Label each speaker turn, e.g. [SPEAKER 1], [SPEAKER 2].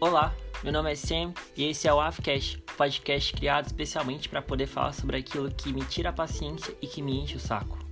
[SPEAKER 1] Olá, meu nome é Sam e esse é o Afcast, podcast criado especialmente para poder falar sobre aquilo que me tira a paciência e que me enche o saco.